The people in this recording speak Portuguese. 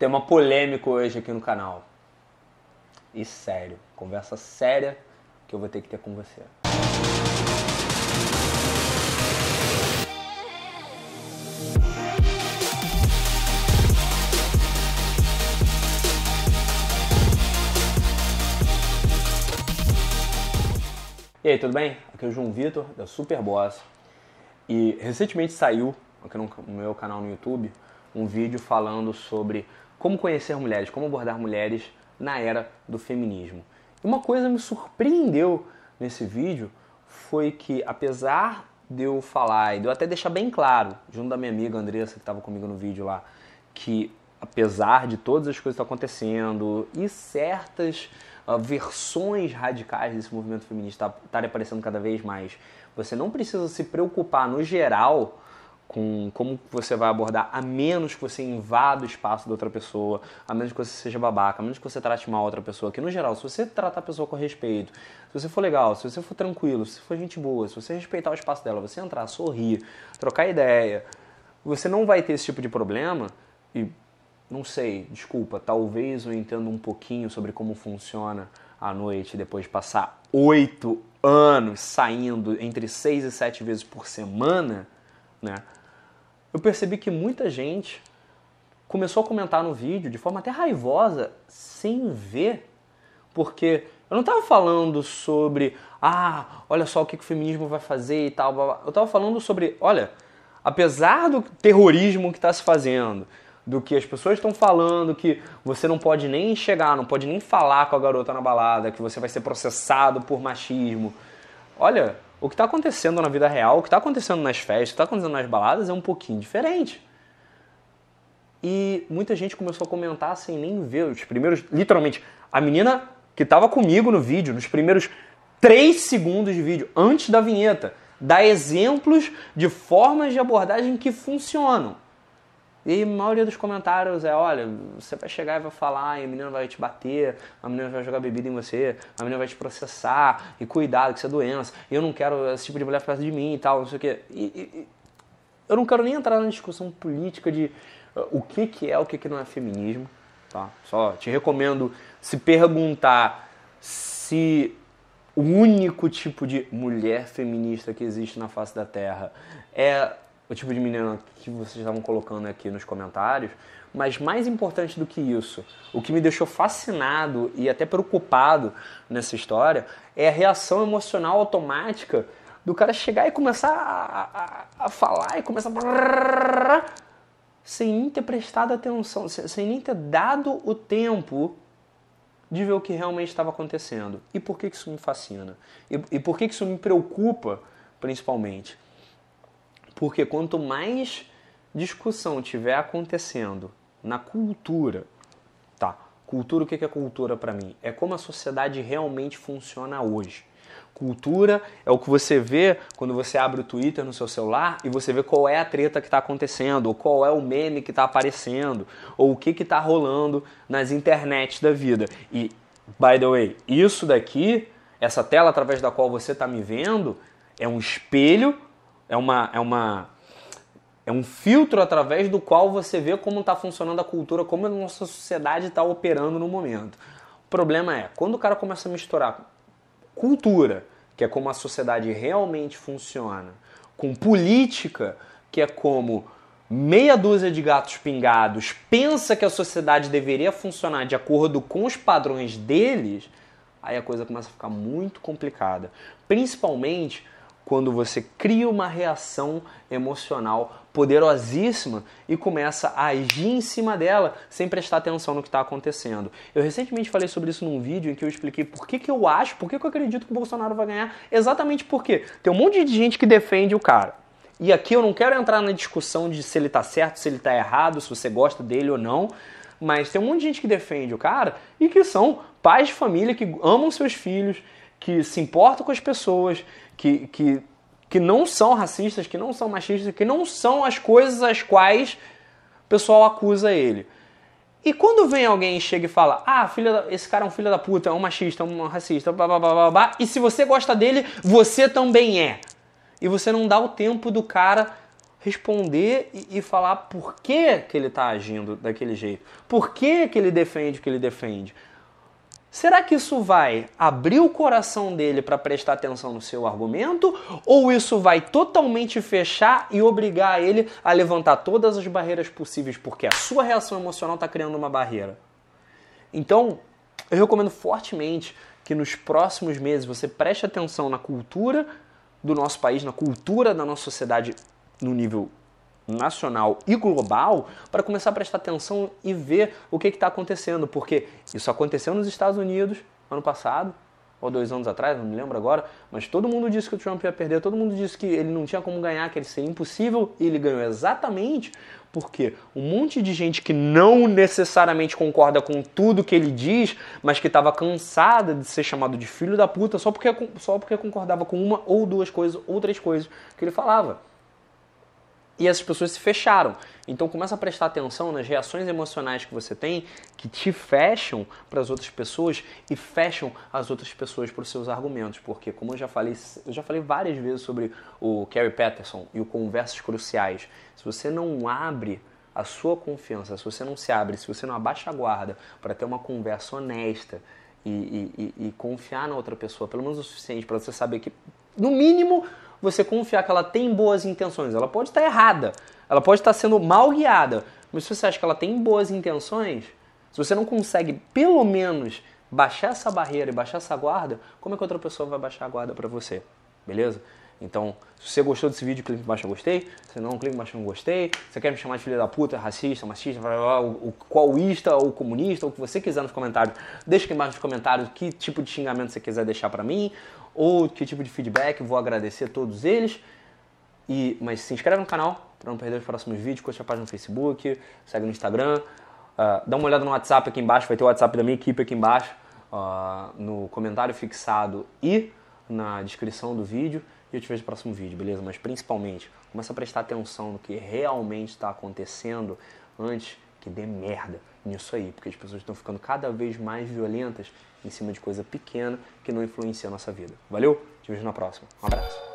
Tema polêmico hoje aqui no canal. E sério, conversa séria que eu vou ter que ter com você. E aí, tudo bem? Aqui é o João Vitor, da Superboss. E recentemente saiu, aqui no meu canal no YouTube, um vídeo falando sobre como conhecer mulheres, como abordar mulheres na era do feminismo. E uma coisa me surpreendeu nesse vídeo foi que, apesar de eu falar e de eu até deixar bem claro, junto da minha amiga Andressa, que estava comigo no vídeo lá, que apesar de todas as coisas que estão acontecendo e certas uh, versões radicais desse movimento feminista estarem aparecendo cada vez mais, você não precisa se preocupar no geral com como você vai abordar, a menos que você invada o espaço da outra pessoa, a menos que você seja babaca, a menos que você trate mal a outra pessoa. Que no geral, se você tratar a pessoa com respeito, se você for legal, se você for tranquilo, se for gente boa, se você respeitar o espaço dela, você entrar, sorrir, trocar ideia, você não vai ter esse tipo de problema e não sei, desculpa, talvez eu entenda um pouquinho sobre como funciona a noite depois de passar oito anos saindo entre seis e sete vezes por semana, né? Eu percebi que muita gente começou a comentar no vídeo de forma até raivosa, sem ver, porque eu não estava falando sobre, ah, olha só o que o feminismo vai fazer e tal, blá, blá. eu estava falando sobre, olha, apesar do terrorismo que está se fazendo, do que as pessoas estão falando, que você não pode nem chegar, não pode nem falar com a garota na balada, que você vai ser processado por machismo. Olha, o que está acontecendo na vida real, o que está acontecendo nas festas, o que está acontecendo nas baladas é um pouquinho diferente. E muita gente começou a comentar sem nem ver os primeiros. Literalmente, a menina que estava comigo no vídeo, nos primeiros três segundos de vídeo, antes da vinheta, dá exemplos de formas de abordagem que funcionam. E a maioria dos comentários é: olha, você vai chegar e vai falar, e a menina vai te bater, a menina vai jogar bebida em você, a menina vai te processar, e cuidado, que isso é doença, e eu não quero esse tipo de mulher perto de mim e tal, não sei o quê. E, e, eu não quero nem entrar na discussão política de uh, o que, que é, o que, que não é feminismo, tá? Só te recomendo se perguntar se o único tipo de mulher feminista que existe na face da Terra é o tipo de menina que vocês estavam colocando aqui nos comentários, mas mais importante do que isso, o que me deixou fascinado e até preocupado nessa história é a reação emocional automática do cara chegar e começar a, a, a falar e começar a... sem nem ter prestado atenção, sem nem ter dado o tempo de ver o que realmente estava acontecendo. E por que isso me fascina? E, e por que isso me preocupa, principalmente? Porque quanto mais discussão tiver acontecendo na cultura, tá? Cultura, o que é cultura para mim? É como a sociedade realmente funciona hoje. Cultura é o que você vê quando você abre o Twitter no seu celular e você vê qual é a treta que está acontecendo, ou qual é o meme que está aparecendo, ou o que está rolando nas internets da vida. E, by the way, isso daqui, essa tela através da qual você está me vendo, é um espelho é uma, é uma é um filtro através do qual você vê como está funcionando a cultura, como a nossa sociedade está operando no momento. O problema é, quando o cara começa a misturar cultura, que é como a sociedade realmente funciona, com política, que é como meia dúzia de gatos pingados pensa que a sociedade deveria funcionar de acordo com os padrões deles, aí a coisa começa a ficar muito complicada. Principalmente quando você cria uma reação emocional poderosíssima e começa a agir em cima dela sem prestar atenção no que está acontecendo. Eu recentemente falei sobre isso num vídeo em que eu expliquei por que, que eu acho, por que, que eu acredito que o Bolsonaro vai ganhar, exatamente porque tem um monte de gente que defende o cara. E aqui eu não quero entrar na discussão de se ele está certo, se ele está errado, se você gosta dele ou não, mas tem um monte de gente que defende o cara e que são pais de família que amam seus filhos, que se importam com as pessoas, que, que, que não são racistas, que não são machistas, que não são as coisas às quais o pessoal acusa ele. E quando vem alguém e chega e fala, ah, filha esse cara é um filho da puta, é um machista, é um racista, blá, blá, blá, blá, blá, e se você gosta dele, você também é. E você não dá o tempo do cara responder e, e falar por que, que ele está agindo daquele jeito, por que, que ele defende o que ele defende. Será que isso vai abrir o coração dele para prestar atenção no seu argumento? Ou isso vai totalmente fechar e obrigar ele a levantar todas as barreiras possíveis porque a sua reação emocional está criando uma barreira? Então, eu recomendo fortemente que nos próximos meses você preste atenção na cultura do nosso país, na cultura da nossa sociedade no nível nacional e global para começar a prestar atenção e ver o que está acontecendo, porque isso aconteceu nos Estados Unidos ano passado, ou dois anos atrás, não me lembro agora, mas todo mundo disse que o Trump ia perder, todo mundo disse que ele não tinha como ganhar, que ele seria impossível, e ele ganhou exatamente porque um monte de gente que não necessariamente concorda com tudo que ele diz, mas que estava cansada de ser chamado de filho da puta só porque, só porque concordava com uma ou duas coisas ou três coisas que ele falava e essas pessoas se fecharam. Então começa a prestar atenção nas reações emocionais que você tem que te fecham para as outras pessoas e fecham as outras pessoas para os seus argumentos, porque como eu já falei, eu já falei várias vezes sobre o Kerry Patterson e o conversas cruciais. Se você não abre a sua confiança, se você não se abre, se você não abaixa a guarda para ter uma conversa honesta e, e, e, e confiar na outra pessoa, pelo menos o suficiente para você saber que, no mínimo, você confiar que ela tem boas intenções. Ela pode estar errada, ela pode estar sendo mal guiada, mas se você acha que ela tem boas intenções, se você não consegue pelo menos baixar essa barreira e baixar essa guarda, como é que outra pessoa vai baixar a guarda para você? Beleza? Então, se você gostou desse vídeo, clique embaixo no gostei. Se não, clique embaixo no gostei. Se você quer me chamar de filho da puta, racista, machista, o qualista ou comunista, ou o que você quiser nos comentários, deixa aqui embaixo nos comentários que tipo de xingamento você quiser deixar para mim ou que tipo de feedback, vou agradecer todos eles. E, mas se inscreve no canal para não perder os próximos vídeos, curte a página no Facebook, segue no Instagram, uh, dá uma olhada no WhatsApp aqui embaixo, vai ter o WhatsApp da minha equipe aqui embaixo, uh, no comentário fixado e na descrição do vídeo. E eu te vejo no próximo vídeo, beleza? Mas principalmente, começa a prestar atenção no que realmente está acontecendo antes que dê merda nisso aí, porque as pessoas estão ficando cada vez mais violentas em cima de coisa pequena que não influencia a nossa vida. Valeu? Te vejo na próxima. Um abraço.